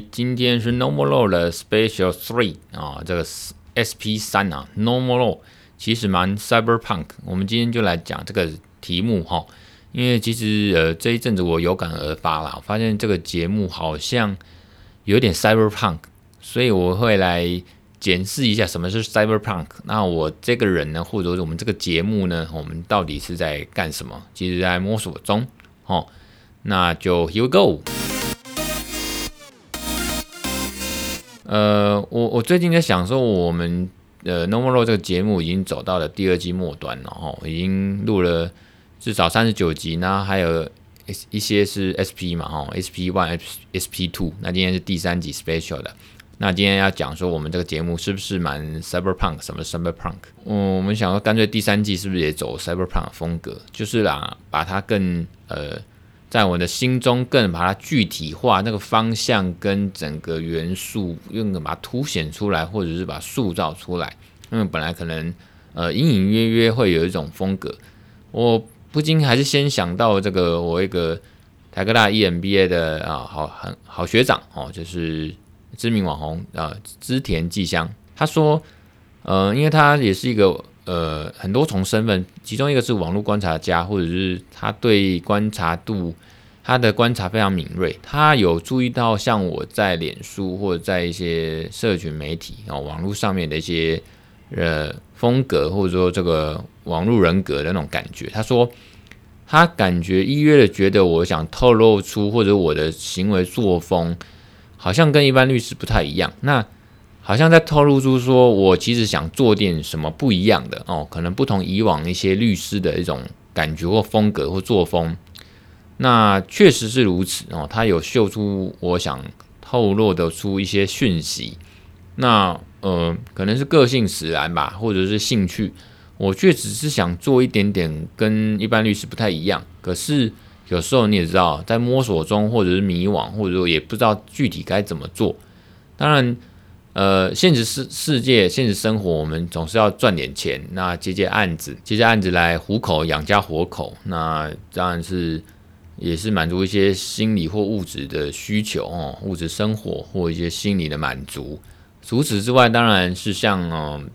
今天是 No More Law 的 Special Three 啊，这个 SP 三啊，No More Law 其实蛮 Cyberpunk。我们今天就来讲这个题目哈，因为其实呃这一阵子我有感而发啦，发现这个节目好像有点 Cyberpunk，所以我会来检视一下什么是 Cyberpunk。那我这个人呢，或者我们这个节目呢，我们到底是在干什么？其实在摸索中哦。那就 Here we go。呃，我我最近在想说，我们呃《No More Law》这个节目已经走到了第二季末端了哈，已经录了至少三十九集，那还有一些是 SP 嘛哈，SP One、SP Two，那今天是第三集 Special 的。那今天要讲说，我们这个节目是不是蛮 Cyberpunk？什么 Cyberpunk？嗯，我们想说，干脆第三季是不是也走 Cyberpunk 风格？就是啦，把它更呃。在我的心中，更把它具体化，那个方向跟整个元素，用把它凸显出来，或者是把它塑造出来。因为本来可能呃隐隐约约会有一种风格，我不禁还是先想到这个我一个台科大 EMBA 的啊好很好学长哦，就是知名网红啊织田纪香，他说，呃，因为他也是一个。呃，很多重身份，其中一个是网络观察家，或者是他对观察度，他的观察非常敏锐。他有注意到，像我在脸书或者在一些社群媒体、哦，网络上面的一些呃风格，或者说这个网络人格的那种感觉。他说，他感觉隐约的觉得，我想透露出或者我的行为作风，好像跟一般律师不太一样。那好像在透露出说，我其实想做点什么不一样的哦，可能不同以往一些律师的一种感觉或风格或作风。那确实是如此哦，他有秀出我想透露的出一些讯息。那呃，可能是个性使然吧，或者是兴趣。我确实是想做一点点跟一般律师不太一样。可是有时候你也知道，在摸索中，或者是迷惘，或者说也不知道具体该怎么做。当然。呃，现实世世界，现实生活，我们总是要赚点钱，那接接案子，接接案子来糊口，养家活口，那当然是也是满足一些心理或物质的需求哦，物质生活或一些心理的满足。除此之外，当然是像嗯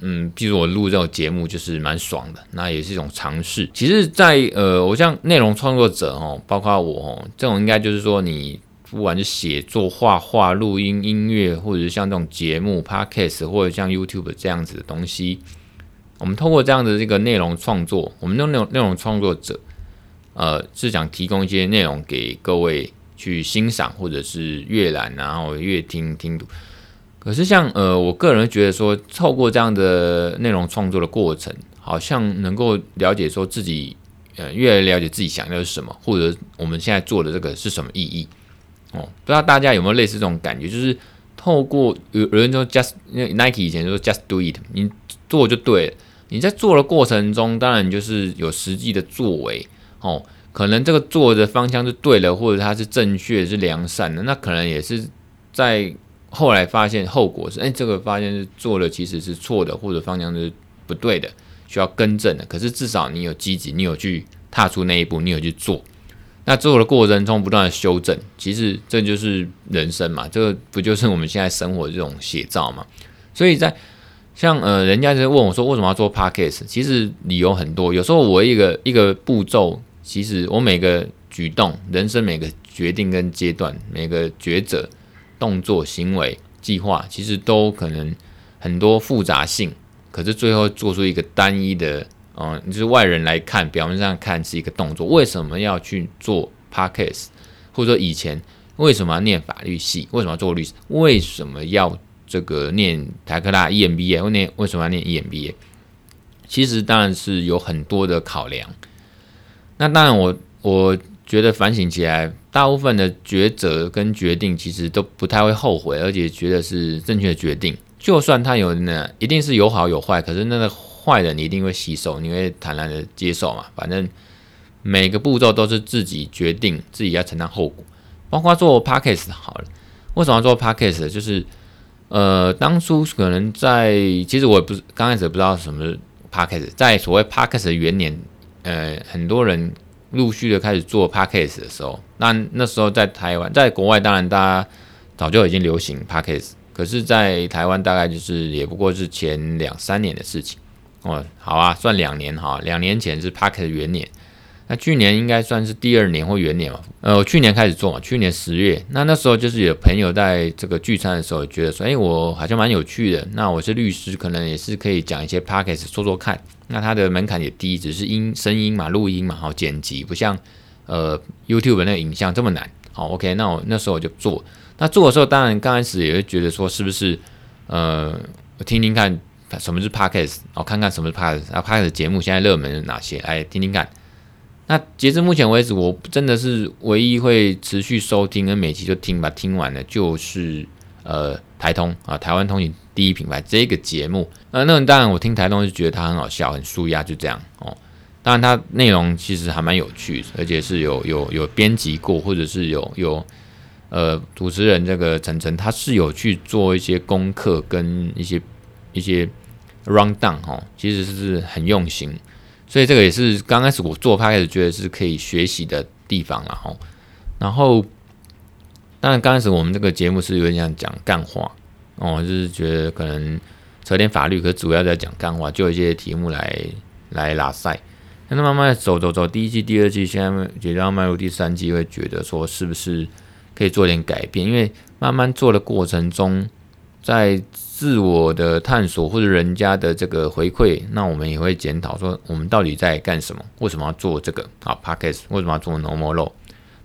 嗯，比如我录这种节目就是蛮爽的，那也是一种尝试。其实，在呃，我像内容创作者哦，包括我哦，这种应该就是说你。不管是写作、画画、录音、音乐，或者是像这种节目、Podcast，或者像 YouTube 这样子的东西，我们通过这样的这个内容创作，我们的内容内容创作者，呃，是想提供一些内容给各位去欣赏，或者是阅览，然后阅听听读。可是像呃，我个人觉得说，透过这样的内容创作的过程，好像能够了解说自己，呃，越来越了解自己想要的是什么，或者我们现在做的这个是什么意义。哦，不知道大家有没有类似这种感觉，就是透过有有人说 just Nike 以前就说 just do it，你做就对了。你在做的过程中，当然就是有实际的作为哦，可能这个做的方向是对的，或者它是正确是良善的，那可能也是在后来发现后果是，哎，这个发现是做的其实是错的，或者方向是不对的，需要更正的。可是至少你有积极，你有去踏出那一步，你有去做。那做的过程中不断的修正，其实这就是人生嘛，这个不就是我们现在生活这种写照嘛？所以在像呃，人家就问我说，为什么要做 Podcast？其实理由很多，有时候我一个一个步骤，其实我每个举动、人生每个决定跟阶段、每个抉择、动作、行为、计划，其实都可能很多复杂性，可是最后做出一个单一的。嗯，就是外人来看，表面上看是一个动作，为什么要去做 Podcast？或者说以前为什么要念法律系？为什么要做律师？为什么要这个念台科大 EMBA？或念为什么要念 EMBA？其实当然是有很多的考量。那当然我，我我觉得反省起来，大部分的抉择跟决定其实都不太会后悔，而且觉得是正确的决定。就算它有那一定是有好有坏，可是那个。坏的你一定会吸收，你会坦然的接受嘛？反正每个步骤都是自己决定，自己要承担后果。包括做 Podcast 好了，为什么要做 Podcast？就是呃，当初可能在其实我也不是刚开始不知道什么是 Podcast，在所谓 Podcast 的元年，呃，很多人陆续的开始做 Podcast 的时候，那那时候在台湾，在国外当然大家早就已经流行 Podcast，可是，在台湾大概就是也不过是前两三年的事情哦。好啊，算两年哈，两年前是 Podcast 元年。那去年应该算是第二年或元年嘛？呃，我去年开始做嘛，去年十月。那那时候就是有朋友在这个聚餐的时候，觉得说，哎，我好像蛮有趣的。那我是律师，可能也是可以讲一些 podcast 说说看。那它的门槛也低，只是音声音嘛，录音嘛，好剪辑，不像呃 YouTube 那个影像这么难。好，OK，那我那时候我就做。那做的时候，当然刚开始也会觉得说，是不是呃，我听听看什么是 podcast，然后看看什么是 podcast，然后 podcast 节目现在热门是哪些，来听听看。那截至目前为止，我真的是唯一会持续收听跟每期就听吧听完的，就是呃台通啊，台湾通勤第一品牌这个节目。呃，那当然我听台通是觉得它很好笑，很舒压，就这样哦。当然它内容其实还蛮有趣，而且是有有有编辑过，或者是有有呃主持人这个晨晨，他是有去做一些功课跟一些一些 rundown 哦，其实是很用心。所以这个也是刚开始我做拍开始觉得是可以学习的地方了哈。然后，当然刚开始我们这个节目是有点像讲干话哦，就是觉得可能扯点法律，可主要在讲干话，就一些题目来来拉赛。那慢慢走走走，第一季、第二季，现在觉得要迈入第三季，会觉得说是不是可以做点改变？因为慢慢做的过程中，在自我的探索或者人家的这个回馈，那我们也会检讨说，我们到底在干什么？为什么要做这个？啊，Podcast 为什么要做 No More Law？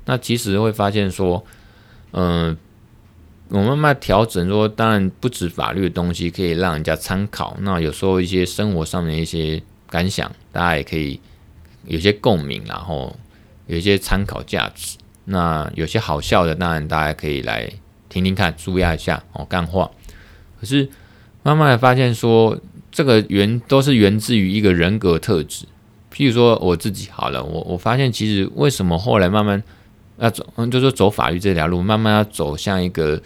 那其实会发现说，嗯、我们慢慢调整说，当然不止法律的东西可以让人家参考，那有时候一些生活上面的一些感想，大家也可以有些共鸣，然后有一些参考价值。那有些好笑的，当然大家可以来听听看，舒压一下哦，干话。可是慢慢的发现说，这个源都是源自于一个人格特质。譬如说我自己好了，我我发现其实为什么后来慢慢要走，嗯，就是走法律这条路，慢慢要走向一个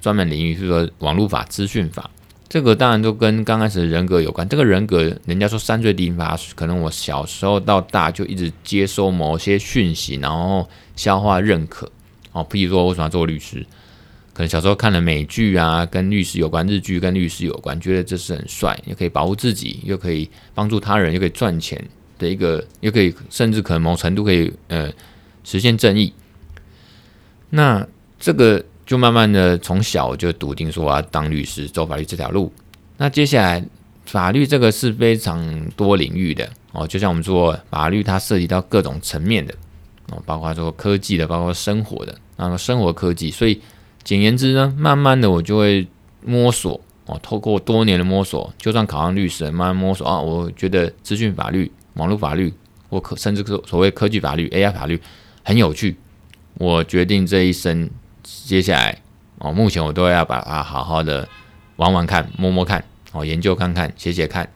专门领域，是说网络法、资讯法。这个当然都跟刚开始的人格有关。这个人格，人家说三岁定法，可能我小时候到大就一直接收某些讯息，然后消化认可。哦，譬如说我为什么要做律师？小时候看了美剧啊，跟律师有关，日剧跟律师有关，觉得这是很帅，又可以保护自己，又可以帮助他人，又可以赚钱的一个，又可以甚至可能某程度可以呃实现正义。那这个就慢慢的从小就笃定说我要当律师，走法律这条路。那接下来法律这个是非常多领域的哦，就像我们说法律它涉及到各种层面的哦，包括说科技的，包括生活的，那么生活科技，所以。简言之呢，慢慢的我就会摸索哦，透过多年的摸索，就算考上律师，慢慢摸索啊，我觉得资讯法律、网络法律，或可甚至所所谓科技法律、AI 法律很有趣。我决定这一生接下来哦，目前我都要把它好好的玩玩看、摸摸看哦，研究看看、写写看，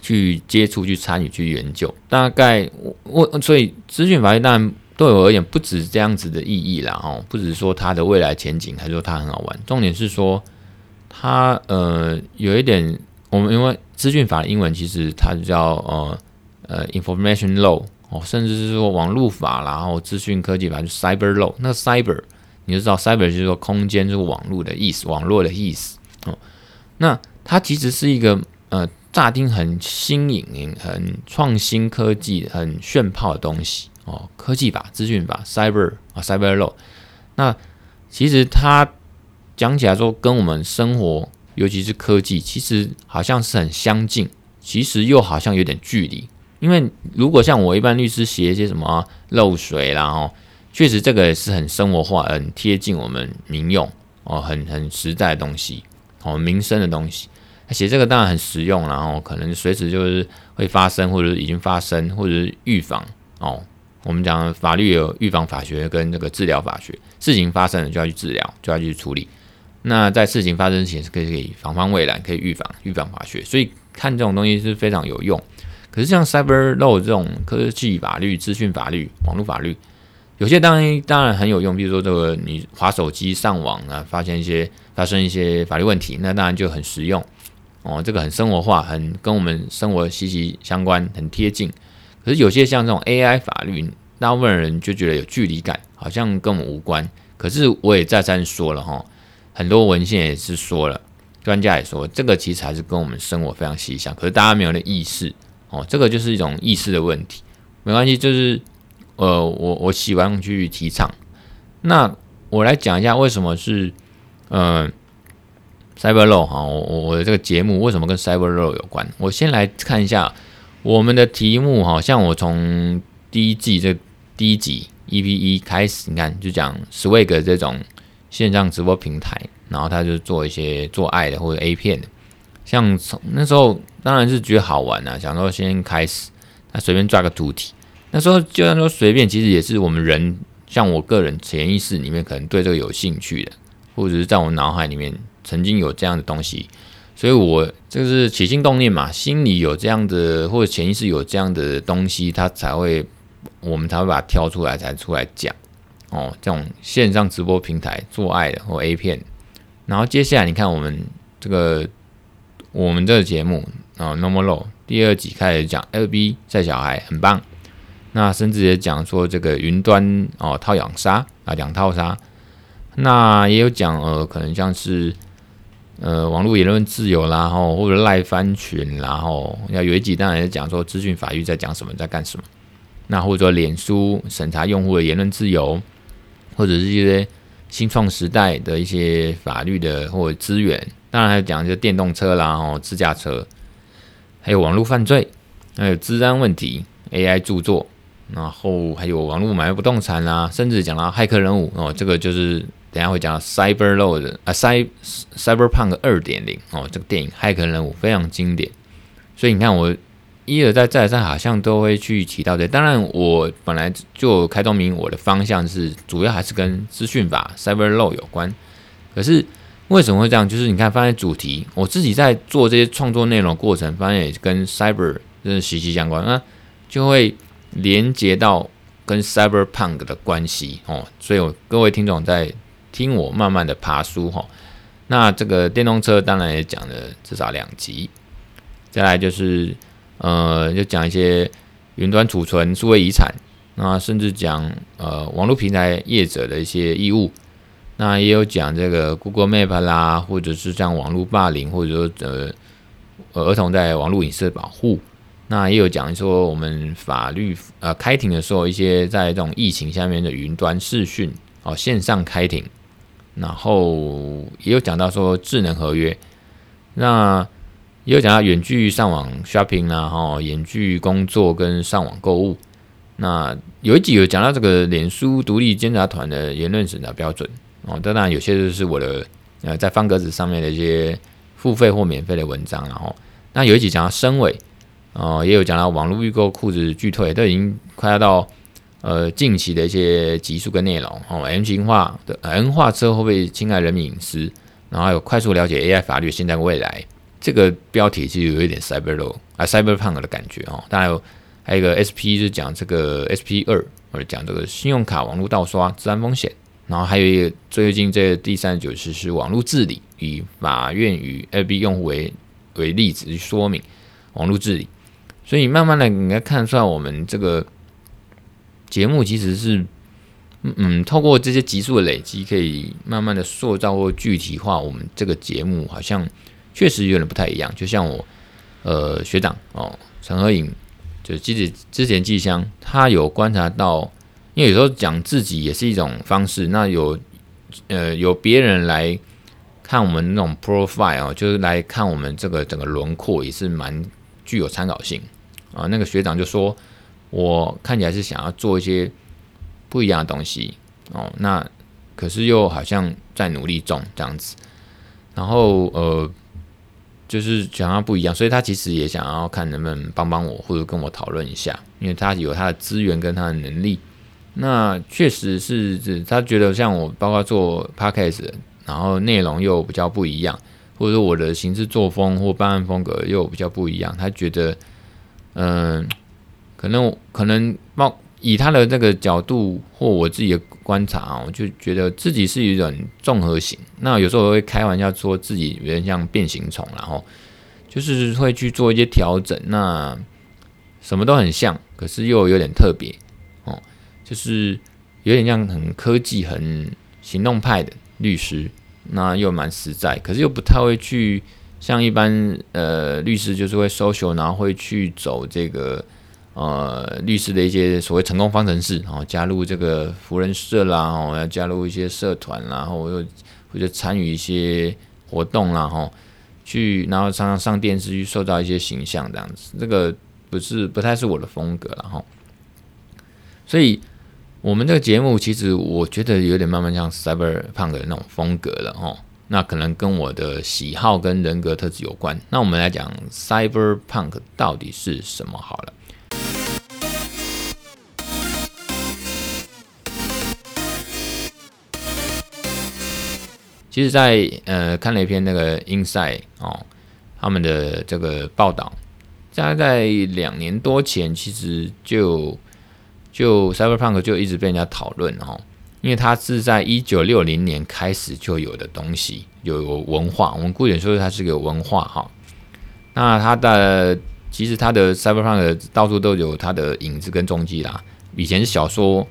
去接触、去参与、去研究。大概我我所以资讯法律当然。对我而言，不止这样子的意义啦，哦，不只是说它的未来前景，还是说它很好玩。重点是说，它呃有一点，我们因为资讯法的英文其实它叫呃呃 information law 哦，甚至是说网络法，然后资讯科技法就 cyber law。那 cyber 你就知道 cyber 就是说空间就是网络的意思，网络的意思哦。那它其实是一个呃乍听很新颖、很创新科技、很炫炮的东西。哦，科技法、资讯法、cyber 啊，cyber law。那其实它讲起来说，跟我们生活，尤其是科技，其实好像是很相近，其实又好像有点距离。因为如果像我一般律师写一些什么漏水啦，哦，确实这个也是很生活化、很贴近我们民用哦，很很实在的东西哦，民生的东西。写这个当然很实用，然后可能随时就是会发生，或者是已经发生，或者是预防哦。我们讲法律有预防法学跟这个治疗法学，事情发生了就要去治疗，就要去处理。那在事情发生前是可以可以防范未然，可以预防预防法学，所以看这种东西是非常有用。可是像 cyber law 这种科技法律、资讯法律、网络法律，有些当然当然很有用，比如说这个你滑手机上网啊，发现一些发生一些法律问题，那当然就很实用哦，这个很生活化，很跟我们生活息息相关，很贴近。可是有些像这种 AI 法律，大部分人就觉得有距离感，好像跟我们无关。可是我也再三说了哈，很多文献也是说了，专家也说，这个其实还是跟我们生活非常息息相关，可是大家没有那意识哦，这个就是一种意识的问题。没关系，就是呃，我我喜欢去提倡。那我来讲一下为什么是呃，Cyber Law 哈，我我的这个节目为什么跟 Cyber Law 有关？我先来看一下我们的题目哈，像我从第一季这第一集 EP 一开始，你看就讲 Swag 这种。线上直播平台，然后他就做一些做爱的或者 A 片的，像从那时候当然是觉得好玩啊，想说先开始，他随便抓个主题，那时候就算说随便，其实也是我们人，像我个人潜意识里面可能对这个有兴趣的，或者是在我脑海里面曾经有这样的东西，所以我就是起心动念嘛，心里有这样的或者潜意识有这样的东西，他才会我们才会把它挑出来，才出来讲。哦，这种线上直播平台做爱的或 A 片，然后接下来你看我们这个我们这个节目啊，Normal Law 第二集开始讲 LB 晒小孩很棒，那甚至也讲说这个云端哦套养沙啊两套沙，那也有讲呃可能像是呃网络言论自由啦，吼或者赖翻群，然后要有一集当然也讲说资讯法律在讲什么在干什么，那或者说脸书审查用户的言论自由。或者是一些新创时代的一些法律的或者资源，当然还讲一些电动车啦，哦，自驾车，还有网络犯罪，还有治安问题，AI 著作，然后还有网络买卖不动产啦，甚至讲到骇客任务哦，这个就是等下会讲到 Cyber Load 啊，Cyber Cyberpunk 二点零哦，这个电影骇客人物非常经典，所以你看我。一而再，再而三，好像都会去提到这。当然，我本来就开宗明，我的方向是主要还是跟资讯法 Cyber Load 有关。可是为什么会这样？就是你看，发现主题，我自己在做这些创作内容过程，发现也跟 Cyber 真的息息相关，那就会连接到跟 Cyberpunk 的关系哦。所以，我各位听众在听我慢慢的爬书哈。那这个电动车当然也讲了至少两集，再来就是。呃，就讲一些云端储存、数位遗产，那甚至讲呃网络平台业者的一些义务，那也有讲这个 Google Map 啦，或者是像网络霸凌，或者说呃儿童在网络隐私的保护，那也有讲说我们法律呃开庭的时候，一些在这种疫情下面的云端视讯哦线上开庭，然后也有讲到说智能合约，那。也有讲到远距上网 shopping 啊，哈，远距工作跟上网购物。那有一集有讲到这个脸书独立监察团的言论审查标准哦，当然有些就是我的呃在方格子上面的一些付费或免费的文章，然后那有一集讲到深伪哦，也有讲到网络预购裤子拒退，都已经快要到呃近期的一些集数跟内容哦，M 型化的 N 化车会不会侵害人民隐私？然后有快速了解 AI 法律现在未来。这个标题其实有一点 cyber law 啊，cyberpunk 的感觉哦。当然有还有一个 SP 是讲这个 SP 二，或者讲这个信用卡网络盗刷治安风险。然后还有一个最近这个第三十九期是网络治理，以法院与 LB 用户为为例子去说明网络治理。所以慢慢的你应该看出来，我们这个节目其实是嗯嗯，透过这些集数的累积，可以慢慢的塑造或具体化我们这个节目，好像。确实有点不太一样，就像我，呃，学长哦，陈和颖，就是之前之前季香，他有观察到，因为有时候讲自己也是一种方式。那有，呃，有别人来看我们那种 profile 哦，就是来看我们这个整个轮廓，也是蛮具有参考性啊。那个学长就说，我看起来是想要做一些不一样的东西哦，那可是又好像在努力中这样子，然后呃。就是想要不一样，所以他其实也想要看能不能帮帮我，或者跟我讨论一下，因为他有他的资源跟他的能力。那确实是，他觉得像我，包括做 podcast，然后内容又比较不一样，或者说我的行事作风或办案风格又比较不一样，他觉得，嗯，可能可能冒。以他的这个角度或我自己的观察啊，我就觉得自己是一种综合型。那有时候我会开玩笑说自己有点像变形虫，然后就是会去做一些调整。那什么都很像，可是又有点特别哦，就是有点像很科技、很行动派的律师。那又蛮实在，可是又不太会去像一般呃律师就是会 social，然后会去走这个呃律师的一些所谓成功方程式，然后加入这个福人社啦，哦要加入一些社团啦，然后又或者参与一些活动啦，哈，去然后常常上电视去塑造一些形象这样子，这个不是不太是我的风格了哈，所以。我们这个节目其实我觉得有点慢慢像 Cyberpunk 的那种风格了哦，那可能跟我的喜好跟人格特质有关。那我们来讲 Cyberpunk 到底是什么好了。其实在，呃看了一篇那个 Inside 哦，他们的这个报道，大概两年多前，其实就。就 Cyberpunk 就一直被人家讨论哦，因为它是在一九六零年开始就有的东西，有文化。我们姑且说它是个文化哈。那它的其实它的 Cyberpunk 到处都有它的影子跟踪迹啦。以前是小说，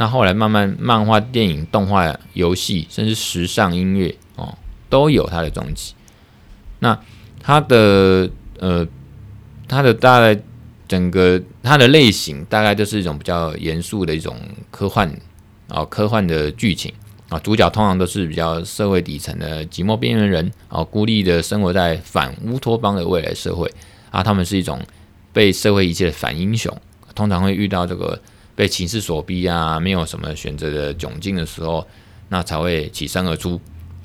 那后来慢慢漫画、电影、动画、游戏，甚至时尚音乐哦，都有它的踪迹。那它的呃，它的大概。整个它的类型大概就是一种比较严肃的一种科幻哦，科幻的剧情啊，主角通常都是比较社会底层的寂寞边缘人啊，孤立的生活在反乌托邦的未来社会啊，他们是一种被社会遗弃的反英雄，通常会遇到这个被情势所逼啊，没有什么选择的窘境的时候，那才会起身而出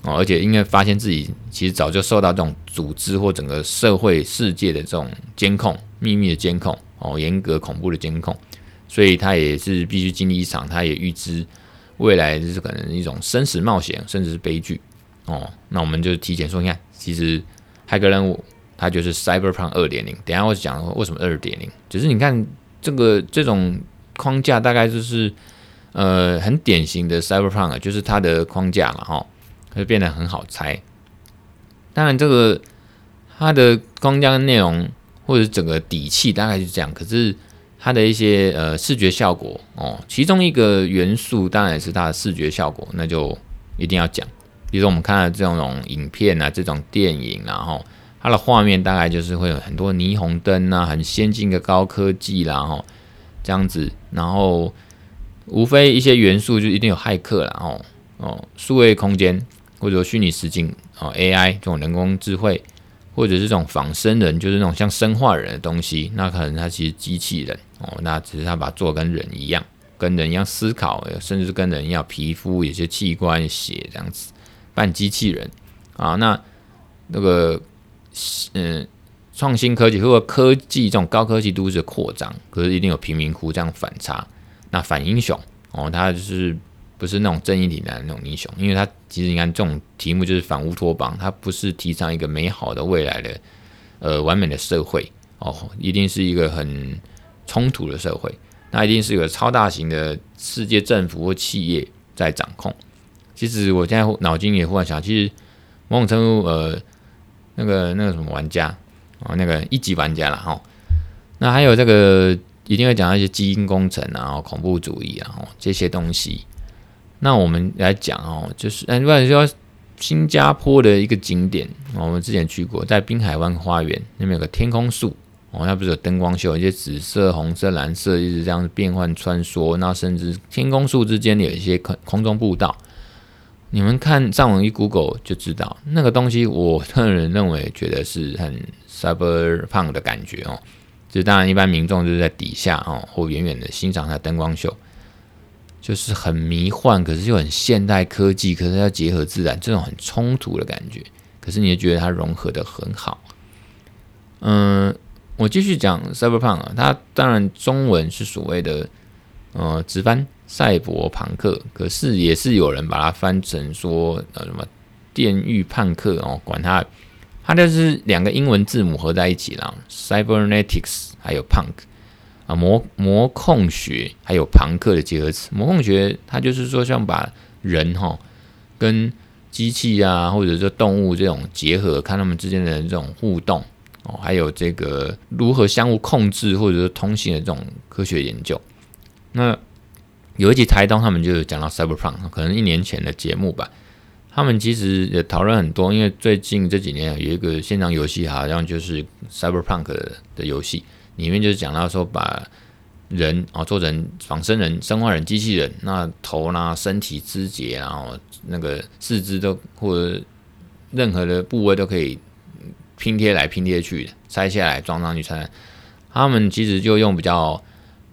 啊，而且因为发现自己其实早就受到这种组织或整个社会世界的这种监控。秘密的监控哦，严格恐怖的监控，所以他也是必须经历一场，他也预知未来就是可能一种生死冒险，甚至是悲剧哦。那我们就提前说，你看，其实骇客任务它就是 Cyberpunk 二点零。等下我讲为什么二点零，只是你看这个这种框架，大概就是呃很典型的 Cyberpunk，就是它的框架嘛，哈，就变得很好猜。当然，这个它的框架跟内容。或者整个底气大概是这样，可是它的一些呃视觉效果哦，其中一个元素当然是它的视觉效果，那就一定要讲。比如说我们看到这种影片啊，这种电影，然后它的画面大概就是会有很多霓虹灯啊，很先进的高科技啦，哈，这样子，然后无非一些元素就一定有骇客啦，哦哦，数位空间或者说虚拟实境哦，AI 这种人工智慧。或者是这种仿生人，就是那种像生化人的东西，那可能它其实机器人哦，那只是它把做跟人一样，跟人一样思考，甚至跟人一样皮肤、有些器官、血这样子，扮机器人啊。那那个嗯，创新科技或者科技这种高科技都市扩张，可是一定有贫民窟这样反差。那反英雄哦，他就是。不是那种正义凛然的那种英雄，因为他其实你看这种题目就是反乌托邦，他不是提倡一个美好的未来的呃完美的社会哦，一定是一个很冲突的社会，那一定是一个超大型的世界政府或企业在掌控。其实我现在脑筋也忽然想，其实某种程度呃那个那个什么玩家啊，那个一级玩家了哈，那还有这个一定会讲到一些基因工程啊、恐怖主义啊这些东西。那我们来讲哦，就是嗯，如果说新加坡的一个景点，我们之前去过，在滨海湾花园那边有个天空树哦，那不是有灯光秀，一些紫色、红色、蓝色一直这样变换穿梭，那甚至天空树之间有一些空空中步道，你们看上网一 Google 就知道那个东西，我个人认为觉得是很 Cyberpunk 的感觉哦，就当然一般民众就是在底下哦，或远远的欣赏它灯光秀。就是很迷幻，可是又很现代科技，可是要结合自然，这种很冲突的感觉。可是你也觉得它融合得很好。嗯，我继续讲 Cyberpunk 啊，它当然中文是所谓的呃直翻赛博朋克，可是也是有人把它翻成说呃什么电狱叛客哦，管它，它就是两个英文字母合在一起啦，Cybernetics 还有 Punk。啊，模模控学还有庞克的结合词，模控学它就是说像把人哈跟机器啊，或者说动物这种结合，看他们之间的这种互动哦，还有这个如何相互控制或者说通信的这种科学研究。那有一集台东他们就讲到 Cyberpunk，可能一年前的节目吧，他们其实也讨论很多，因为最近这几年有一个现场游戏，好像就是 Cyberpunk 的游戏，里面就是讲到说把人啊做成仿生人、生化人、机器人，那头啦、身体肢节，然后那个四肢都或者任何的部位都可以拼贴来拼贴去的，拆下来装上去穿。他们其实就用比较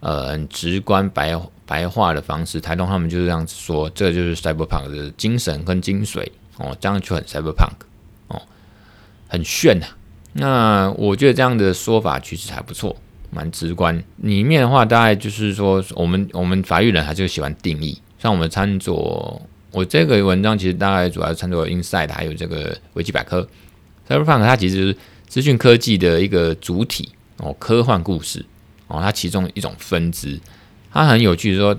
呃很直观白白话的方式，台东他们就是这样子说，这就是 cyberpunk 的精神跟精髓哦，这样就很 cyberpunk 哦，很炫呐、啊。那我觉得这样的说法其实还不错，蛮直观。里面的话大概就是说，我们我们法语人还是喜欢定义，像我们参佐我这个文章其实大概主要参佐 Inside 还有这个维基百科，cyberpunk 它其实是资讯科技的一个主体。哦，科幻故事哦，它其中一种分支，它很有趣。说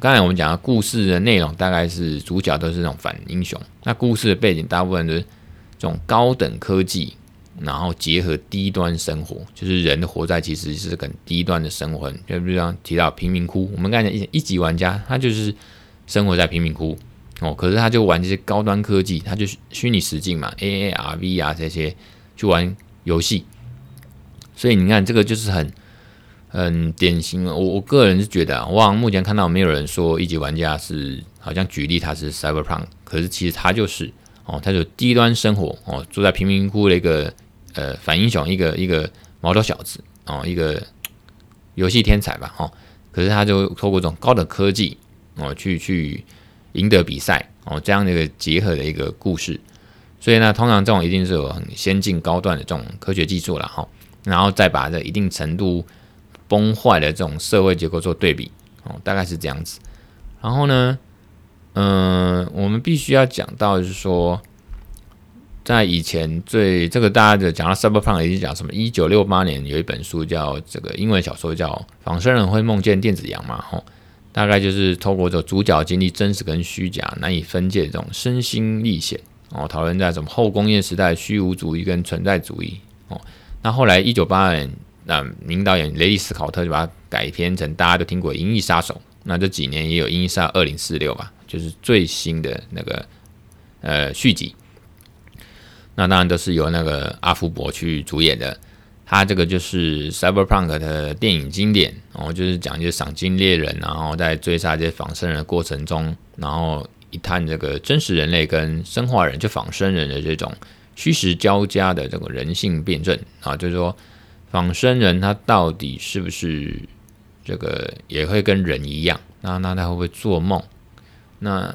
刚才我们讲的故事的内容，大概是主角都是那种反英雄。那故事的背景大部分都是这种高等科技，然后结合低端生活，就是人活在其实是很低端的生活。就比如像提到贫民窟，我们刚才一一级玩家，他就是生活在贫民窟哦，可是他就玩这些高端科技，他就虚拟实境嘛，A A R V 啊这些去玩游戏。所以你看，这个就是很很典型。我我个人是觉得啊，我好像目前看到没有人说一级玩家是好像举例他是 Cyberpunk，可是其实他就是哦，他就低端生活哦，住在贫民窟的一个呃反英雄，一个一个毛头小子哦，一个游戏天才吧哦，可是他就透过这种高的科技哦，去去赢得比赛哦，这样的一个结合的一个故事。所以呢，通常这种一定是有很先进高端的这种科学技术了哈。然后再把这一定程度崩坏的这种社会结构做对比，哦，大概是这样子。然后呢，嗯、我们必须要讲到就是说，在以前最这个大家的讲到 Cyberpunk 已经讲什么？一九六八年有一本书叫这个英文小说叫《仿生人会梦见电子羊》嘛，吼，大概就是透过这主角经历真实跟虚假难以分界这种身心历险，哦，讨论在什么后工业时代虚无主义跟存在主义，哦。那后来，一九八二年，那名导演雷利斯考特就把它改编成大家都听过《银翼杀手》。那这几年也有《银翼杀二零四六》吧，就是最新的那个呃续集。那当然都是由那个阿福伯去主演的。他这个就是 Cyberpunk 的电影经典，然后就是讲一些赏金猎人，然后在追杀这些仿生人的过程中，然后一探这个真实人类跟生化人就仿生人的这种。虚实交加的这个人性辩证啊，就是说仿生人他到底是不是这个也会跟人一样？那那他会不会做梦？那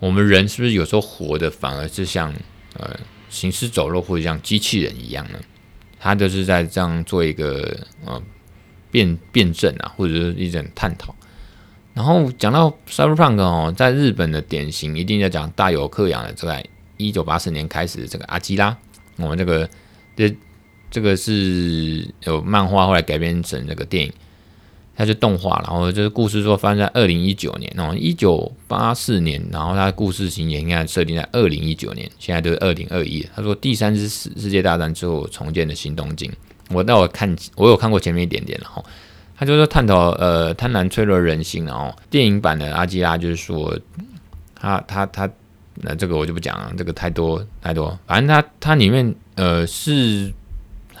我们人是不是有时候活的反而是像呃行尸走肉或者像机器人一样呢？他就是在这样做一个呃辩辩证啊，或者是一种探讨。然后讲到 Cyberpunk 哦，在日本的典型一定要讲大有克洋的之外。一九八四年开始，这个阿基拉，我们这个这这个是有漫画，后来改编成这个电影，它是动画，然后就是故事说发生在二零一九年哦，一九八四年，然后它故事情节应该设定在二零一九年，现在都是二零二一。他说第三次世世界大战之后重建的新东京，我那我看我有看过前面一点点，然后他就是探讨呃贪婪脆弱人性，然后电影版的阿基拉就是说他他他。他那这个我就不讲了，这个太多太多。反正它它里面呃是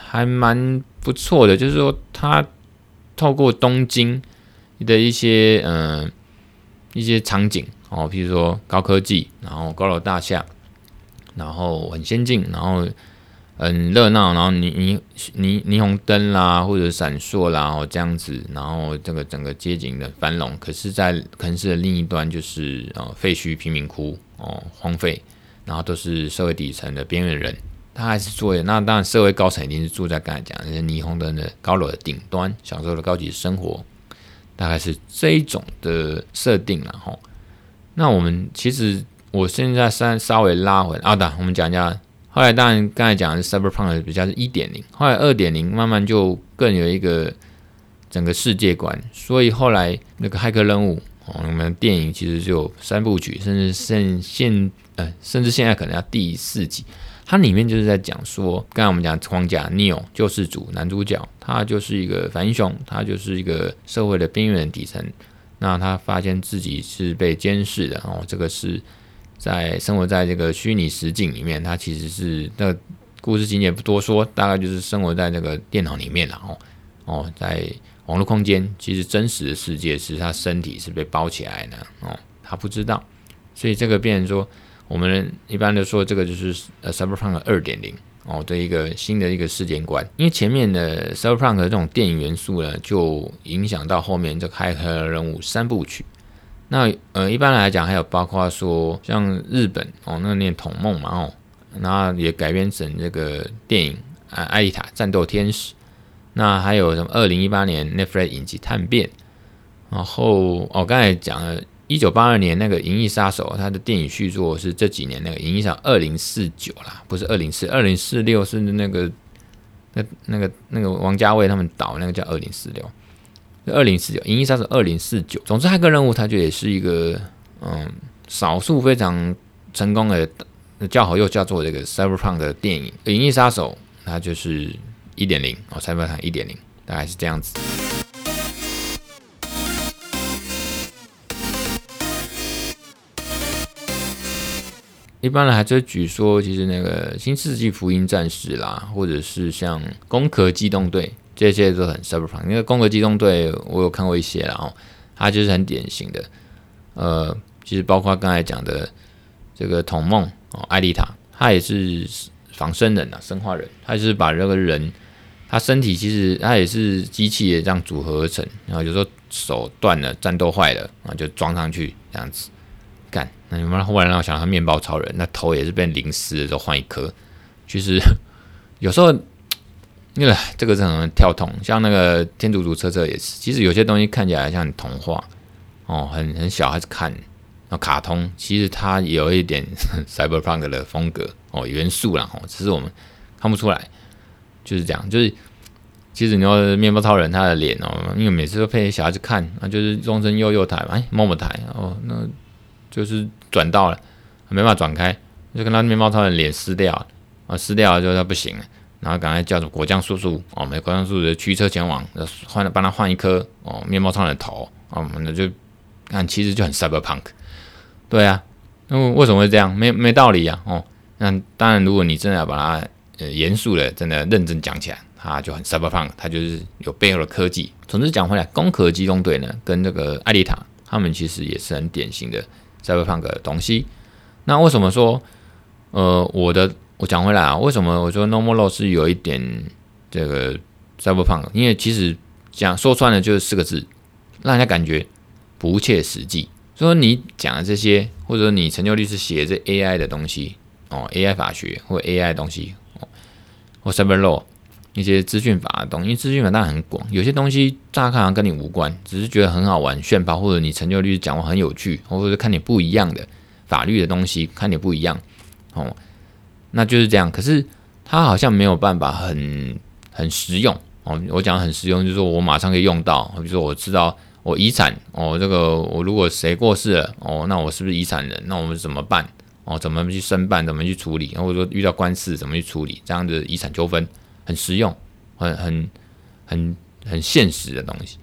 还蛮不错的，就是说它透过东京的一些嗯、一些场景哦，譬如说高科技，然后高楼大厦，然后很先进，然后很热闹，然后霓霓霓霓虹灯啦或者闪烁啦，然后这样子，然后这个整个街景的繁荣，可是，在城市的另一端就是呃废墟贫民窟。哦，荒废，然后都是社会底层的边缘人，他还是做的。那当然，社会高层一定是住在刚才讲那些霓虹灯的高楼的顶端，享受的高级生活，大概是这一种的设定了哈。那我们其实，我现在稍稍微拉回来啊，等我们讲一下。后来当然刚才讲的是 Cyberpunk 比较是一点零，后来二点零慢慢就更有一个整个世界观，所以后来那个骇客任务。我们电影其实就三部曲，甚至现现呃，甚至现在可能要第四集。它里面就是在讲说，刚才我们讲框架，Neo 救世主男主角，他就是一个反英雄，他就是一个社会的边缘底层。那他发现自己是被监视的，哦，这个是在生活在这个虚拟实境里面，他其实是那故事情节不多说，大概就是生活在这个电脑里面了哦哦，在网络空间，其实真实的世界是他身体是被包起来的哦，他不知道，所以这个变成说，我们一般都说这个就是呃 Cyberpunk 二点零哦的一个新的一个世界观，因为前面的 Cyberpunk 这种电影元素呢，就影响到后面这骇客任务三部曲。那呃，一般来讲，还有包括说像日本哦，那念童梦嘛哦，然后也改编成这个电影啊，《艾丽塔：战斗天使》。那还有什么？二零一八年 Netflix 影集《探变》，然后哦，刚才讲了，一九八二年那个《银翼杀手》，它的电影续作是这几年那个《银翼杀手二零四九》啦，不是二零四二零四六，是那个那那个那个王家卫他们导那个叫二零四六。二零四九，银翼杀手二零四九。总之，骇客任务它就也是一个嗯，少数非常成功的叫好又叫座这个 Cyberpunk 的电影。银翼杀手它就是一点零哦，Cyberpunk 一点零，大概是这样子。一般人还在举说，其实那个《新世纪福音战士》啦，或者是像《攻壳机动队》。这些都很 Cyberpunk，因为《攻壳机动队》我有看过一些，然后它就是很典型的，呃，其实包括刚才讲的这个童梦哦，艾丽塔，她也是仿生人呐，生化人，她就是把这个人，他身体其实他也是机器也这样组合而成，然后有时候手断了，战斗坏了，然后就装上去这样子。那你们后来让我想到面包超人，那头也是被淋湿了，就换一颗。其实 有时候。因为这个是很跳痛，像那个天竺鼠车车也是。其实有些东西看起来像童话哦，很很小孩子看，然后卡通，其实它有一点 cyberpunk 的风格哦元素啦哦，只是我们看不出来，就是这样。就是其实你说面包超人他的脸哦，因为每次都配小孩子看，那就是中生幼幼台嘛，哎，摸摸台哦，那就是转到了，没办法转开，就跟他面包超人脸撕掉啊，撕掉了之后他不行了。然后赶快叫果酱叔叔哦，没果酱叔叔驱车前往，换了帮他换一颗哦，面包超人的头哦，那就看其实就很 cyberpunk，对啊，那为什么会这样？没没道理啊哦。那当然，如果你真的要把它呃严肃的、真的认真讲起来，它就很 cyberpunk，它就是有背后的科技。总之讲回来，攻壳机动队呢，跟这个艾丽塔，他们其实也是很典型的 cyberpunk 的东西。那为什么说呃我的？我讲回来啊，为什么我说 No More Law 是有一点这个 Cyberpunk？因为其实讲说穿了就是四个字，让人家感觉不切实际。说你讲的这些，或者你陈就律师写的这 AI 的东西哦，AI 法学或 AI 的东西哦，或 Cyber Law 一些资讯法的东西，因为资讯法当然很广，有些东西乍看好像跟你无关，只是觉得很好玩、炫跑，或者你成就律师讲话很有趣，或者是看你不一样的法律的东西，看你不一样哦。那就是这样，可是它好像没有办法很很实用哦。我讲很实用，就是说我马上可以用到。比如说我知道我遗产哦，这个我如果谁过世了哦，那我是不是遗产人？那我们怎么办？哦，怎么去申办？怎么去处理？或者说遇到官司怎么去处理？这样的遗产纠纷很实用，很很很很现实的东西。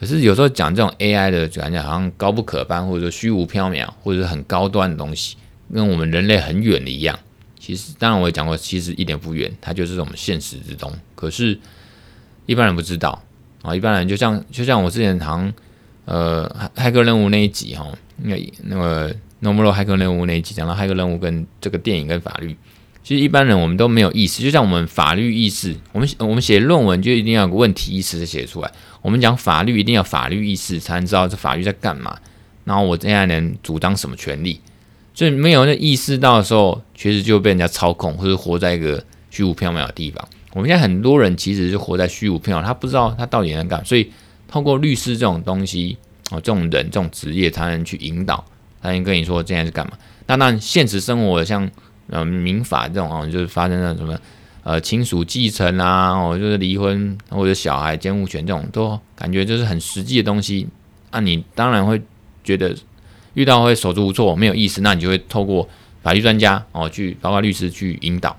可是有时候讲这种 AI 的，就感觉好像高不可攀，或者说虚无缥缈，或者是很高端的东西，跟我们人类很远的一样。其实，当然我也讲过，其实一点不远，它就是我们现实之中。可是，一般人不知道啊。一般人就像就像我之前好像呃，骇客任务那一集哈，那那个 n o m a l 骇客任务那一集讲到骇客任务跟这个电影跟法律，其实一般人我们都没有意识。就像我们法律意识，我们我们写论文就一定要有个问题意识的写出来。我们讲法律一定要法律意识才能知道这法律在干嘛，然后我现在能主张什么权利。所以没有那意识到的时候，确实就被人家操控，或者活在一个虚无缥缈的地方。我们现在很多人其实是活在虚无缥缈，他不知道他到底能干嘛。所以透过律师这种东西，哦，这种人这种职业才能去引导，才能跟你说现在是干嘛。那当然，现实生活像呃民法这种哦，就是发生了什么呃亲属继承啊，哦就是离婚或者小孩监护权这种，都感觉就是很实际的东西。那你当然会觉得。遇到会手足无措，没有意思，那你就会透过法律专家哦，去包括律师去引导，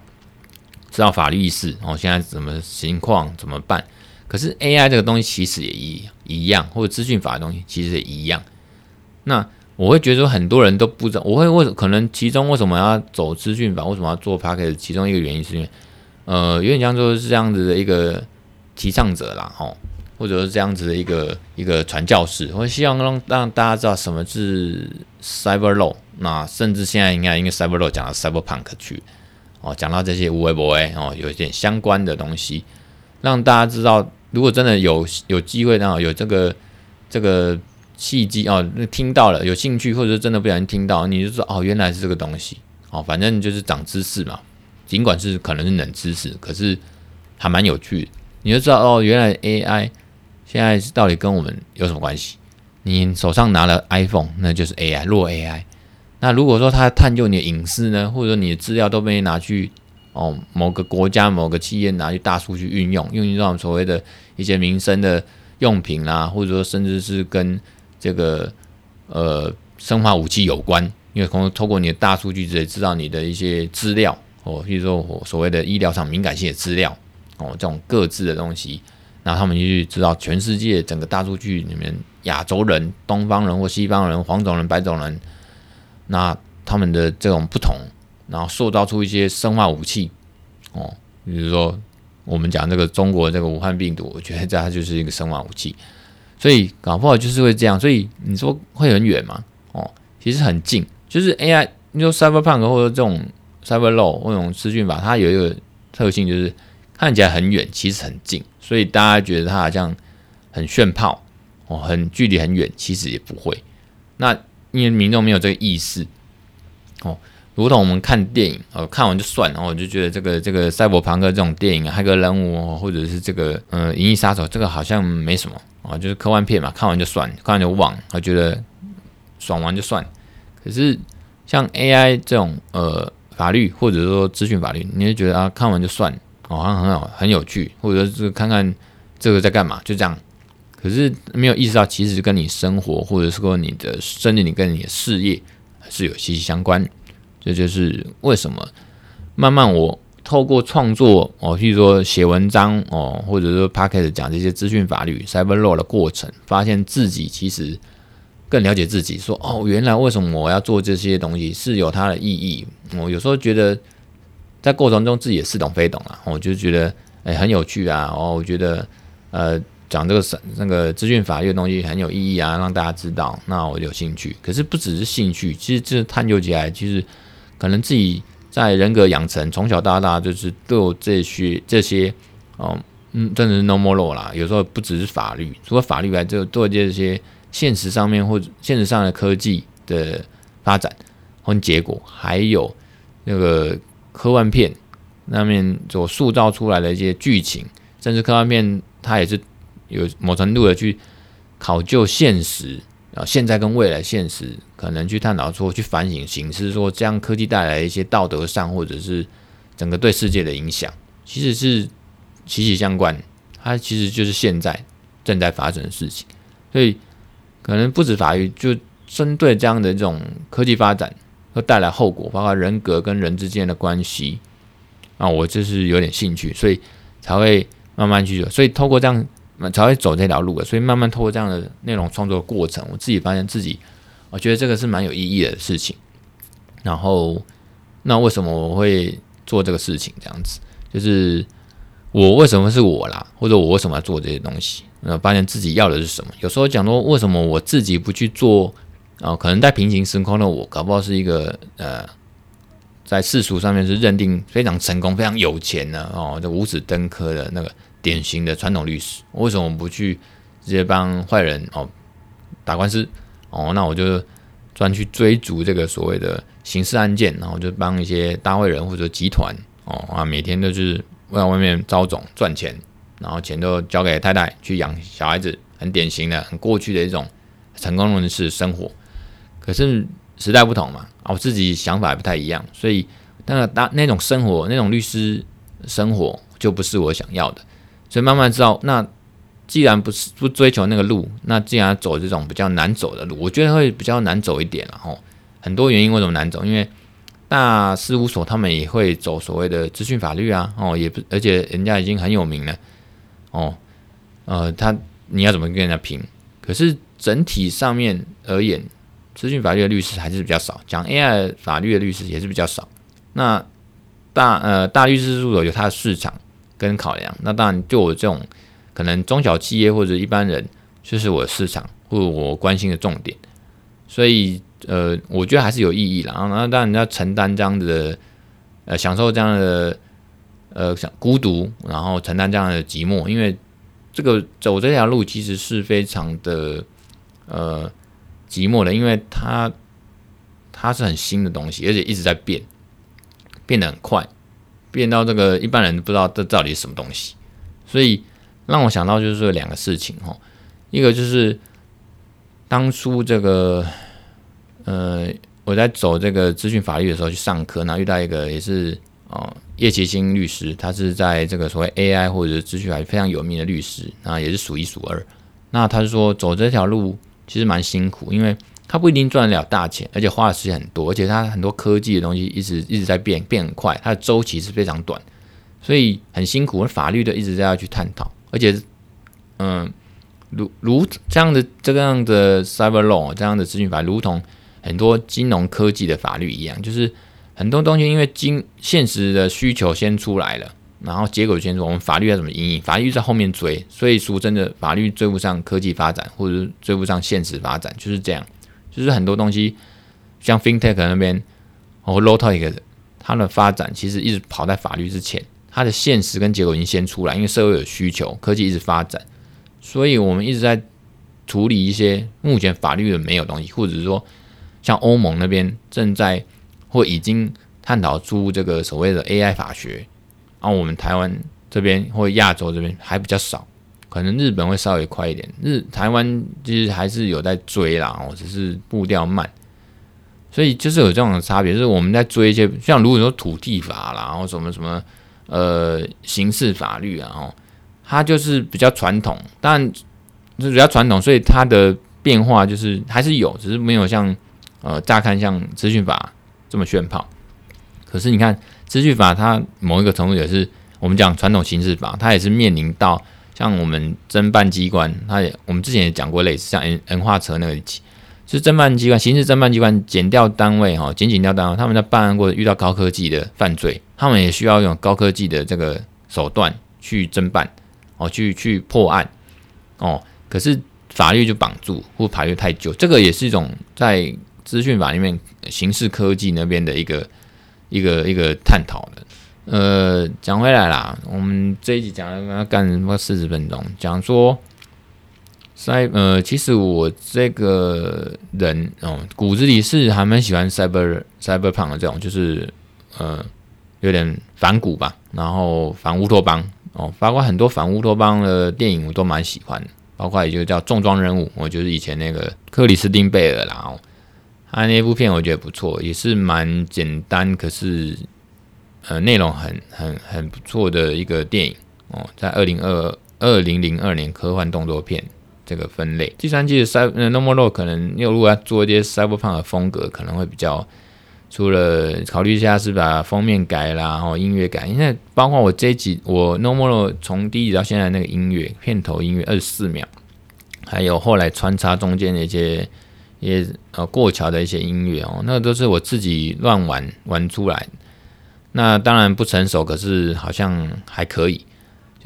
知道法律意识哦，现在怎么情况怎么办？可是 AI 这个东西其实也一一样，或者资讯法的东西其实也一样。那我会觉得很多人都不知道，我会为可能其中为什么要走资讯法，为什么要做 Podcast，其中一个原因是因为，呃，有点像说是这样子的一个提倡者啦，吼，或者是这样子的一个一个传教士，我希望让让大家知道什么是 Cyber Law，那甚至现在应该应该 Cyber Law 讲到 Cyberpunk 去。哦，讲到这些无为不为哦，有一点相关的东西，让大家知道，如果真的有有机会，然后有这个这个契机哦，听到了有兴趣，或者真的不小心听到，你就说哦，原来是这个东西哦，反正就是长知识嘛，尽管是可能是冷知识，可是还蛮有趣的，你就知道哦，原来 AI 现在到底跟我们有什么关系？你手上拿了 iPhone，那就是 AI，弱 AI。那如果说他探究你的隐私呢，或者说你的资料都被拿去哦某个国家某个企业拿去大数据运用，用到所谓的一些民生的用品啦，或者说甚至是跟这个呃生化武器有关，因为可能透过你的大数据直接知道你的一些资料哦，比如说所谓的医疗上敏感性的资料哦，这种各自的东西，那他们就去知道全世界整个大数据里面亚洲人、东方人或西方人、黄种人、白种人。那他们的这种不同，然后塑造出一些生化武器哦，比如说我们讲这个中国这个武汉病毒，我觉得这它就是一个生化武器，所以搞不好就是会这样。所以你说会很远吗？哦，其实很近。就是 AI，你说 Cyberpunk 或者这种 Cyber Law 或这种资讯法，它有一个特性就是看起来很远，其实很近。所以大家觉得它好像很炫炮哦，很距离很远，其实也不会。那因为民众没有这个意识，哦，如同我们看电影，哦，看完就算，然后我就觉得这个这个赛博朋克这种电影，骇客任务，或者是这个呃银翼杀手，这个好像没什么啊，就是科幻片嘛，看完就算，看完就忘，我觉得爽完就算。可是像 AI 这种呃法律或者说资讯法律，你就觉得啊，看完就算，好像很好很有趣，或者是看看这个在干嘛，就这样。可是没有意识到，其实跟你生活，或者是说你的甚至你跟你的事业是有息息相关。这就是为什么慢慢我透过创作哦，譬如说写文章哦，或者说 Podcast 讲这些资讯法律 Cyber Law 的过程，发现自己其实更了解自己。说哦，原来为什么我要做这些东西是有它的意义。我有时候觉得在过程中自己也似懂非懂啊，我就觉得哎很有趣啊。哦，我觉得呃。讲这个那个资讯法律的东西很有意义啊，让大家知道，那我有兴趣。可是不只是兴趣，其实这探究起来，其实可能自己在人格养成，从小到大就是都有这些这些哦，嗯，真的是 no more law 啦。有时候不只是法律，除了法律外，就做这些现实上面或者现实上的科技的发展和结果，还有那个科幻片那面所塑造出来的一些剧情，甚至科幻片它也是。有某程度的去考究现实啊，现在跟未来现实可能去探讨说，去反省形式说，这样科技带来一些道德上或者是整个对世界的影响，其实是息息相关。它其实就是现在正在发生的事情，所以可能不止法律，就针对这样的这种科技发展会带来后果，包括人格跟人之间的关系啊，我就是有点兴趣，所以才会慢慢去做。所以透过这样。才会走这条路的，所以慢慢透过这样的内容创作的过程，我自己发现自己，我觉得这个是蛮有意义的事情。然后，那为什么我会做这个事情？这样子，就是我为什么是我啦，或者我为什么要做这些东西？呃，发现自己要的是什么？有时候讲说，为什么我自己不去做？啊、可能在平行时空的我，搞不好是一个呃，在世俗上面是认定非常成功、非常有钱的哦，就五子登科的那个。典型的传统律师，为什么不去直接帮坏人哦打官司哦？那我就专去追逐这个所谓的刑事案件，然后就帮一些单位人或者集团哦啊，每天都是在外面招总赚钱，然后钱都交给太太去养小孩子，很典型的、很过去的一种成功人士生活。可是时代不同嘛，啊，我自己想法也不太一样，所以那个大那种生活，那种律师生活就不是我想要的。所以慢慢知道，那既然不是不追求那个路，那既然走这种比较难走的路，我觉得会比较难走一点。然后很多原因为什么难走？因为大事务所他们也会走所谓的资讯法律啊，哦，也不，而且人家已经很有名了，哦，呃，他你要怎么跟人家拼？可是整体上面而言，资讯法律的律师还是比较少，讲 AI 法律的律师也是比较少。那大呃大律师事务所有它的市场跟考量，那当然就我这种可能中小企业或者一般人，就是我市场或者我关心的重点。所以呃，我觉得还是有意义啦。然后当然要承担这样的呃享受这样的呃想孤独，然后承担这样的寂寞，因为这个走这条路其实是非常的呃。寂寞的，因为它它是很新的东西，而且一直在变，变得很快，变到这个一般人不知道这到底是什么东西，所以让我想到就是说两个事情哈，一个就是当初这个呃我在走这个资讯法律的时候去上课，然后遇到一个也是哦叶奇新律师，他是在这个所谓 AI 或者是资讯法律非常有名的律师，那也是数一数二，那他就说走这条路。其实蛮辛苦，因为他不一定赚得了大钱，而且花的时间很多，而且他很多科技的东西一直一直在变，变很快，它的周期是非常短，所以很辛苦。法律的一直在要去探讨，而且，嗯，如如这样的这个样的 cyber law 这样的资讯法，如同很多金融科技的法律一样，就是很多东西因为经现实的需求先出来了。然后结果先说，我们法律要怎么因应？法律在后面追，所以俗称的法律追不上科技发展，或者是追不上现实发展，就是这样。就是很多东西，像 FinTech 那边，或 Lotech 它的发展其实一直跑在法律之前，它的现实跟结果已经先出来，因为社会有需求，科技一直发展，所以我们一直在处理一些目前法律的没有东西，或者是说像欧盟那边正在或已经探讨出这个所谓的 AI 法学。然后我们台湾这边或亚洲这边还比较少，可能日本会稍微快一点。日台湾其实还是有在追啦，哦，只是步调慢，所以就是有这种差别。就是我们在追一些，像如果说土地法啦，然后什么什么呃刑事法律啊，哦，它就是比较传统，但就是比较传统，所以它的变化就是还是有，只是没有像呃乍看像资讯法这么炫炮。可是你看。资讯法它某一个程度也是我们讲传统刑事法，它也是面临到像我们侦办机关，它也我们之前也讲过类似像 N N 化车那个，是侦办机关、刑事侦办机关、减掉单位哈、减减掉单位，他们在办案过遇到高科技的犯罪，他们也需要用高科技的这个手段去侦办哦，去去破案哦。可是法律就绑住，或法律太久，这个也是一种在资讯法里面刑事科技那边的一个。一个一个探讨的，呃，讲回来啦，我们这一集讲了干什么四十分钟，讲说，在呃，其实我这个人哦，骨子里是还蛮喜欢 cyber cyberpunk 的这种，就是呃，有点反骨吧，然后反乌托邦哦，包括很多反乌托邦的电影我都蛮喜欢，包括也就叫重装任务，我就是以前那个克里斯汀贝尔啦哦。他那部片我觉得不错，也是蛮简单，可是呃内容很很很不错的一个电影哦，在二零二二零零二年科幻动作片这个分类。第三季的 Cyber No More Law 可能又如果要做一些 Cyberpunk 的风格，可能会比较除了考虑一下是把封面改啦，然后音乐改，因为包括我这一集我 No More Law 从第一集到现在那个音乐片头音乐二十四秒，还有后来穿插中间的一些。也呃过桥的一些音乐哦，那个都是我自己乱玩玩出来。那当然不成熟，可是好像还可以，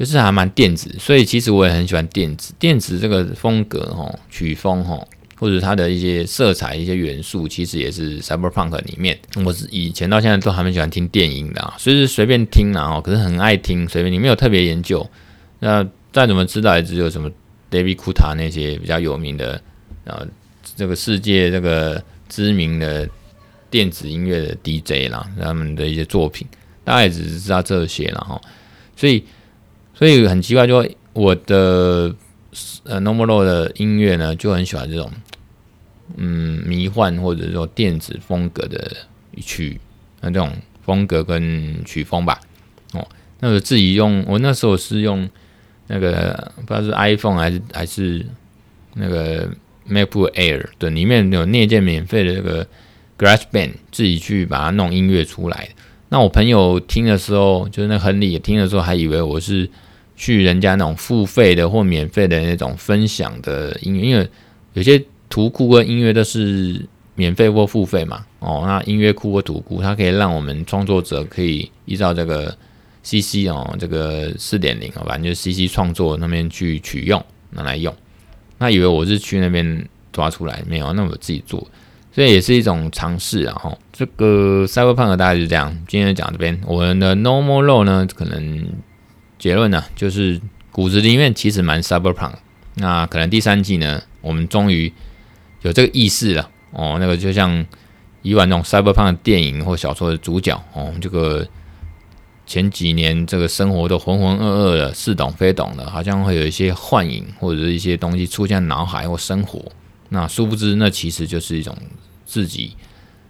就是还蛮电子。所以其实我也很喜欢电子，电子这个风格哦，曲风哦，或者它的一些色彩、一些元素，其实也是 Cyberpunk 里面。我是以前到现在都还蛮喜欢听电音的，所以是随便听啦哦，可是很爱听，随便你没有特别研究。那再怎么知道，也只有什么 David Guetta 那些比较有名的呃。这个世界这个知名的电子音乐的 DJ 啦，他们的一些作品，大概只是知道这些了哈。所以，所以很奇怪，就我的呃 No More Law 的音乐呢，就很喜欢这种嗯迷幻或者说电子风格的曲，那这种风格跟曲风吧。哦，那我自己用，我那时候是用那个不知道是 iPhone 还是还是那个。MacBook Air 对，里面有内建免费的这个 GarageBand，自己去把它弄音乐出来。那我朋友听的时候，就是那亨利也听的时候，还以为我是去人家那种付费的或免费的那种分享的音乐，因为有些图库跟音乐都是免费或付费嘛。哦，那音乐库或图库，它可以让我们创作者可以依照这个 CC 哦，这个四点零，反正就是 CC 创作那边去取用拿来用。那以为我是去那边抓出来，没有，那我自己做，所以也是一种尝试啊。哈，这个 Cyberpunk 大概就是这样。今天讲这边，我们的 Normal Road 呢，可能结论呢，就是骨子里面其实蛮 Cyberpunk。那可能第三季呢，我们终于有这个意识了哦。那个就像以往那种 Cyberpunk 电影或小说的主角哦，这个前几年这个生活都浑浑噩噩的，似懂非懂的，好像会有一些幻影或者是一些东西出现脑海或生活。那殊不知，那其实就是一种自己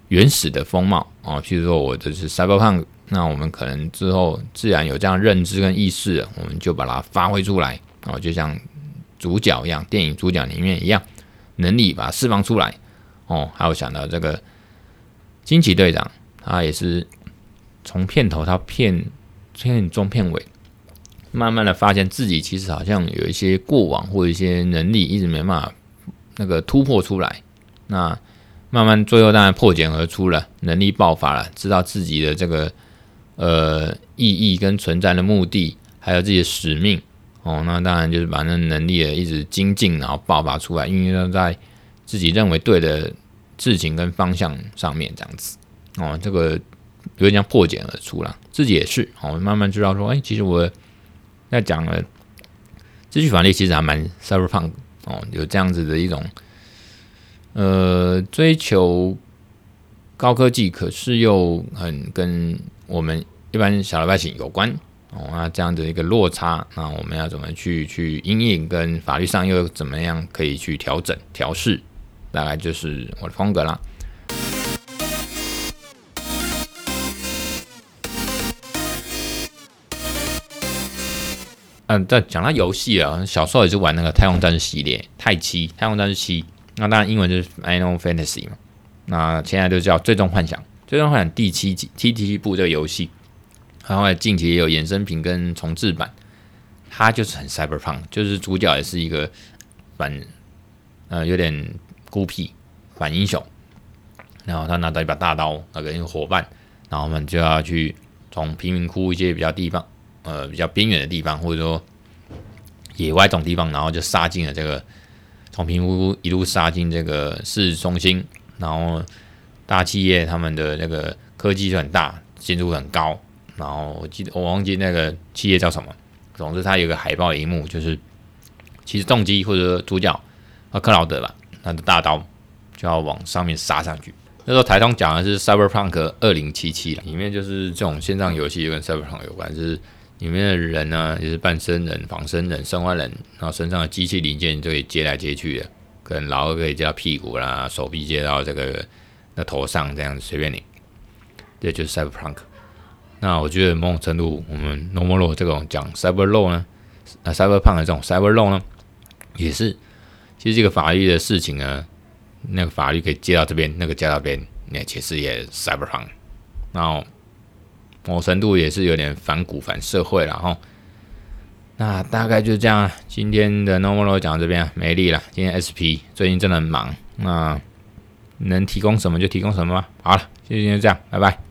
原始的风貌哦。譬如说，我这是 Cyberpunk，那我们可能之后自然有这样认知跟意识，我们就把它发挥出来哦，就像。主角一样，电影主角里面一样，能力把它释放出来哦。还有想到这个惊奇队长，他也是从片头到片片中片尾，慢慢的发现自己其实好像有一些过往或一些能力一直没办法那个突破出来。那慢慢最后当然破茧而出了，能力爆发了，知道自己的这个呃意义跟存在的目的，还有自己的使命。哦，那当然就是把那能力也一直精进，然后爆发出来，运用在自己认为对的事情跟方向上面，这样子。哦，这个有点像破茧而出了，自己也是。哦，慢慢知道说，哎，其实我在讲了，秩序法律其实还蛮 cyberpunk 哦，有这样子的一种呃追求高科技，可是又很跟我们一般小老百姓有关。哦，那这样的一个落差，那我们要怎么去去因应，跟法律上又怎么样可以去调整调试？大概就是我的风格啦。嗯，在讲到游戏啊，小时候也是玩那个《太空战士》系列，《太七》《太空战士七》，那当然英文就是《Final Fantasy》嘛。那现在就叫《最终幻想》，《最终幻想》第七集 T T 部这个游戏。然后近期也有衍生品跟重制版，它就是很 cyberpunk，就是主角也是一个反呃有点孤僻反英雄，然后他拿到一把大刀，那个一个伙伴，然后我们就要去从贫民窟一些比较地方，呃比较边缘的地方，或者说野外这种地方，然后就杀进了这个从贫民窟一路杀进这个市中心，然后大企业他们的那个科技就很大，建筑很高。然后我记得我忘记那个企业叫什么，总之它有个海报萤幕，就是其实动机或者主角啊克劳德吧，他的大刀就要往上面杀上去。那时候台通讲的是 Cyberpunk 二零七七，里面就是这种线上游戏跟 Cyberpunk 有关，就是里面的人呢也、就是半身人、仿生人、生化人，然后身上的机器零件就可以接来接去的，可能老二可以接到屁股啦，手臂接到这个头上这样子随便你，这就是 Cyberpunk。那我觉得某种程度，我们 normalo 这种讲 cyber law 呢，那 cyberpunk 的这种 cyber law 呢，也是其实这个法律的事情呢，那个法律可以接到这边，那个接到边，那其实也 cyberpunk，然后某种程度也是有点反古反社会了哈。那大概就这样，今天的 normalo 讲到这边没力了。今天 SP 最近真的很忙，那能提供什么就提供什么吧。好了，今天就这样，拜拜。